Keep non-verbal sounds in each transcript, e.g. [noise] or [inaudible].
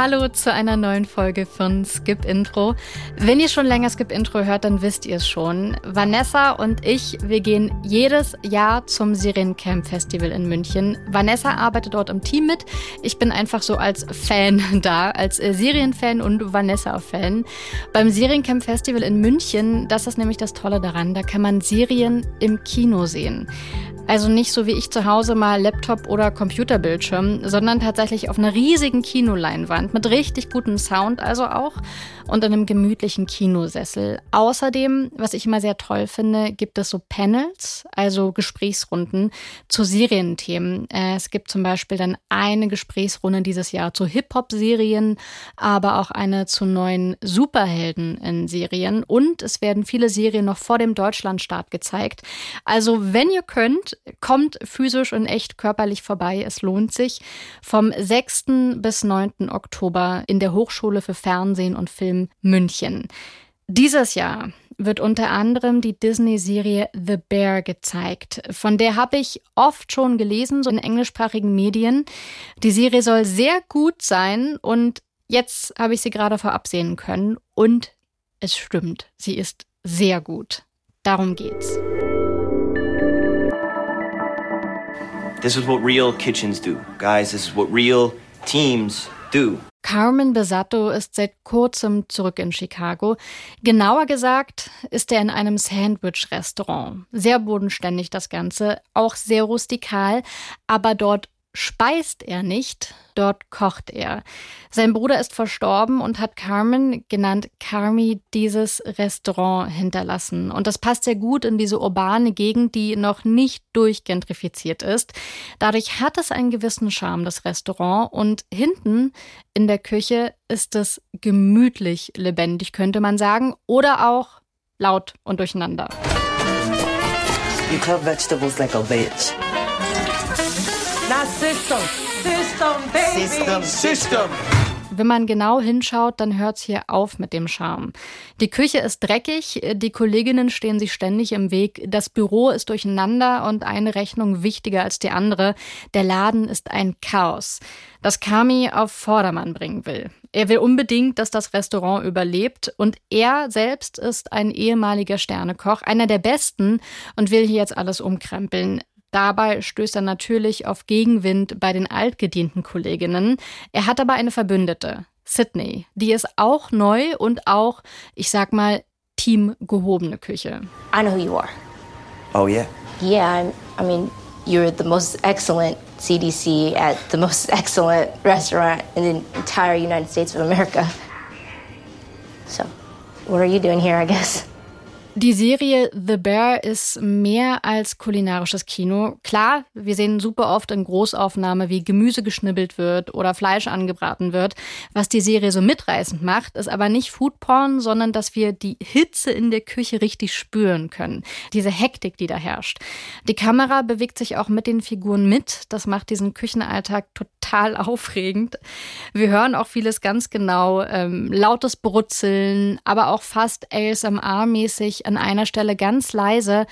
Hallo zu einer neuen Folge von Skip Intro. Wenn ihr schon länger Skip Intro hört, dann wisst ihr es schon. Vanessa und ich, wir gehen jedes Jahr zum Seriencamp Festival in München. Vanessa arbeitet dort im Team mit. Ich bin einfach so als Fan [laughs] da, als äh, Serienfan und Vanessa-Fan. Beim Seriencamp Festival in München, das ist nämlich das Tolle daran, da kann man Serien im Kino sehen. Also nicht so wie ich zu Hause mal Laptop oder Computerbildschirm, sondern tatsächlich auf einer riesigen Kinoleinwand mit richtig gutem Sound also auch und einem gemütlichen Kinosessel. Außerdem, was ich immer sehr toll finde, gibt es so Panels, also Gesprächsrunden zu Serienthemen. Äh, es gibt zum Beispiel dann eine Gesprächsrunde dieses Jahr zu Hip-Hop-Serien, aber auch eine zu neuen Superhelden in Serien und es werden viele Serien noch vor dem Deutschlandstart gezeigt. Also wenn ihr könnt, kommt physisch und echt körperlich vorbei. Es lohnt sich. Vom 6. bis 9. Oktober in der Hochschule für Fernsehen und Film München. Dieses Jahr wird unter anderem die Disney-Serie The Bear gezeigt. Von der habe ich oft schon gelesen, so in englischsprachigen Medien. Die Serie soll sehr gut sein und jetzt habe ich sie gerade vorab sehen können und es stimmt, sie ist sehr gut. Darum geht's. This is what real kitchens do. Guys, this is what real teams do. Carmen Besato ist seit kurzem zurück in Chicago. Genauer gesagt ist er in einem Sandwich-Restaurant. Sehr bodenständig das Ganze, auch sehr rustikal, aber dort speist er nicht, dort kocht er. Sein Bruder ist verstorben und hat Carmen, genannt Carmi, dieses Restaurant hinterlassen. Und das passt sehr gut in diese urbane Gegend, die noch nicht durchgentrifiziert ist. Dadurch hat es einen gewissen Charme, das Restaurant. Und hinten in der Küche ist es gemütlich lebendig, könnte man sagen. Oder auch laut und durcheinander. You cut vegetables like a bitch. Not system. System, baby. System. System. Wenn man genau hinschaut, dann hört's hier auf mit dem Charme. Die Küche ist dreckig, die Kolleginnen stehen sich ständig im Weg, das Büro ist durcheinander und eine Rechnung wichtiger als die andere. Der Laden ist ein Chaos, das Kami auf Vordermann bringen will. Er will unbedingt, dass das Restaurant überlebt und er selbst ist ein ehemaliger Sternekoch, einer der besten und will hier jetzt alles umkrempeln. Dabei stößt er natürlich auf Gegenwind bei den altgedienten Kolleginnen. Er hat aber eine Verbündete, Sydney. Die ist auch neu und auch, ich sag mal, Team gehobene Küche. I know who you are. Oh, yeah? Yeah, I'm, I mean, you're the most excellent CDC at the most [laughs] excellent restaurant in the entire United States of America. So, what are you doing here, I guess? Die Serie The Bear ist mehr als kulinarisches Kino. Klar, wir sehen super oft in Großaufnahme, wie Gemüse geschnibbelt wird oder Fleisch angebraten wird. Was die Serie so mitreißend macht, ist aber nicht Foodporn, sondern dass wir die Hitze in der Küche richtig spüren können. Diese Hektik, die da herrscht. Die Kamera bewegt sich auch mit den Figuren mit. Das macht diesen Küchenalltag total aufregend. Wir hören auch vieles ganz genau. Ähm, lautes Brutzeln, aber auch fast ASMR-mäßig an einer Stelle ganz leise,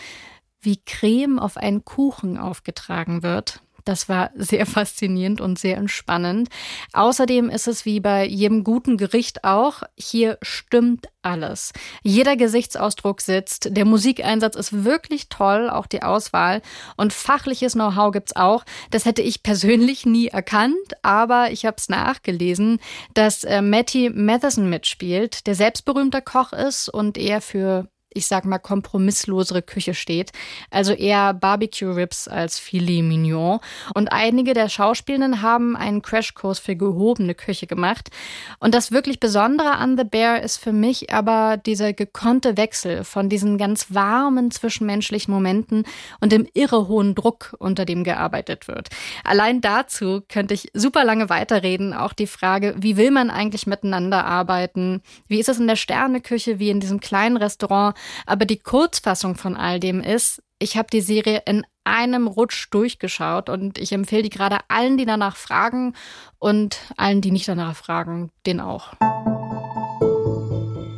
wie Creme auf einen Kuchen aufgetragen wird. Das war sehr faszinierend und sehr entspannend. Außerdem ist es wie bei jedem guten Gericht auch, hier stimmt alles. Jeder Gesichtsausdruck sitzt, der Musikeinsatz ist wirklich toll, auch die Auswahl und fachliches Know-how gibt's auch. Das hätte ich persönlich nie erkannt, aber ich habe es nachgelesen, dass äh, Matty Matheson mitspielt, der selbstberühmter Koch ist und eher für ich sag mal, kompromisslosere Küche steht. Also eher Barbecue Ribs als Filet Mignon. Und einige der Schauspielenden haben einen Crashkurs für gehobene Küche gemacht. Und das wirklich Besondere an The Bear ist für mich aber dieser gekonnte Wechsel von diesen ganz warmen zwischenmenschlichen Momenten und dem irre hohen Druck, unter dem gearbeitet wird. Allein dazu könnte ich super lange weiterreden. Auch die Frage, wie will man eigentlich miteinander arbeiten? Wie ist es in der Sterneküche, wie in diesem kleinen Restaurant? Aber die Kurzfassung von all dem ist, ich habe die Serie in einem Rutsch durchgeschaut und ich empfehle die gerade allen, die danach fragen und allen, die nicht danach fragen, den auch.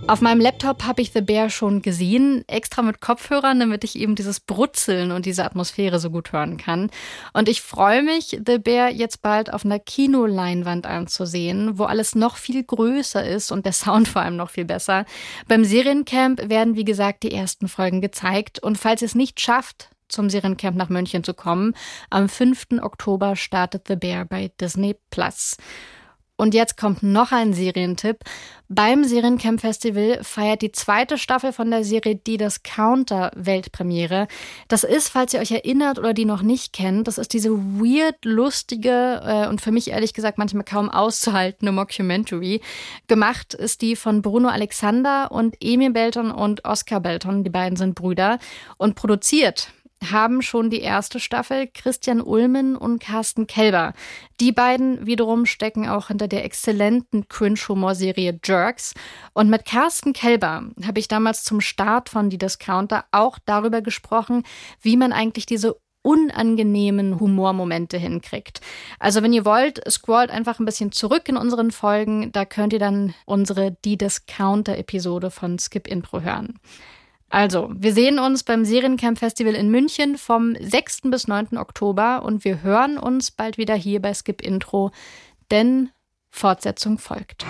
Auf meinem Laptop habe ich The Bear schon gesehen, extra mit Kopfhörern, damit ich eben dieses Brutzeln und diese Atmosphäre so gut hören kann. Und ich freue mich, The Bear jetzt bald auf einer Kinoleinwand anzusehen, wo alles noch viel größer ist und der Sound vor allem noch viel besser. Beim Seriencamp werden, wie gesagt, die ersten Folgen gezeigt. Und falls ihr es nicht schafft, zum Seriencamp nach München zu kommen, am 5. Oktober startet The Bear bei Disney Plus. Und jetzt kommt noch ein Serientipp. Beim Seriencamp Festival feiert die zweite Staffel von der Serie Die Discounter Weltpremiere. Das ist, falls ihr euch erinnert oder die noch nicht kennt, das ist diese weird, lustige äh, und für mich ehrlich gesagt manchmal kaum auszuhaltende Mockumentary. Gemacht ist die von Bruno Alexander und Emil Belton und Oscar Belton. Die beiden sind Brüder. Und produziert haben schon die erste Staffel Christian Ulmen und Carsten Kelber. Die beiden wiederum stecken auch hinter der exzellenten Cringe-Humor-Serie Jerks. Und mit Carsten Kelber habe ich damals zum Start von Die Discounter auch darüber gesprochen, wie man eigentlich diese unangenehmen Humormomente hinkriegt. Also wenn ihr wollt, scrollt einfach ein bisschen zurück in unseren Folgen, da könnt ihr dann unsere Die Discounter Episode von Skip Intro hören. Also, wir sehen uns beim Seriencamp Festival in München vom 6. bis 9. Oktober und wir hören uns bald wieder hier bei Skip Intro, denn Fortsetzung folgt.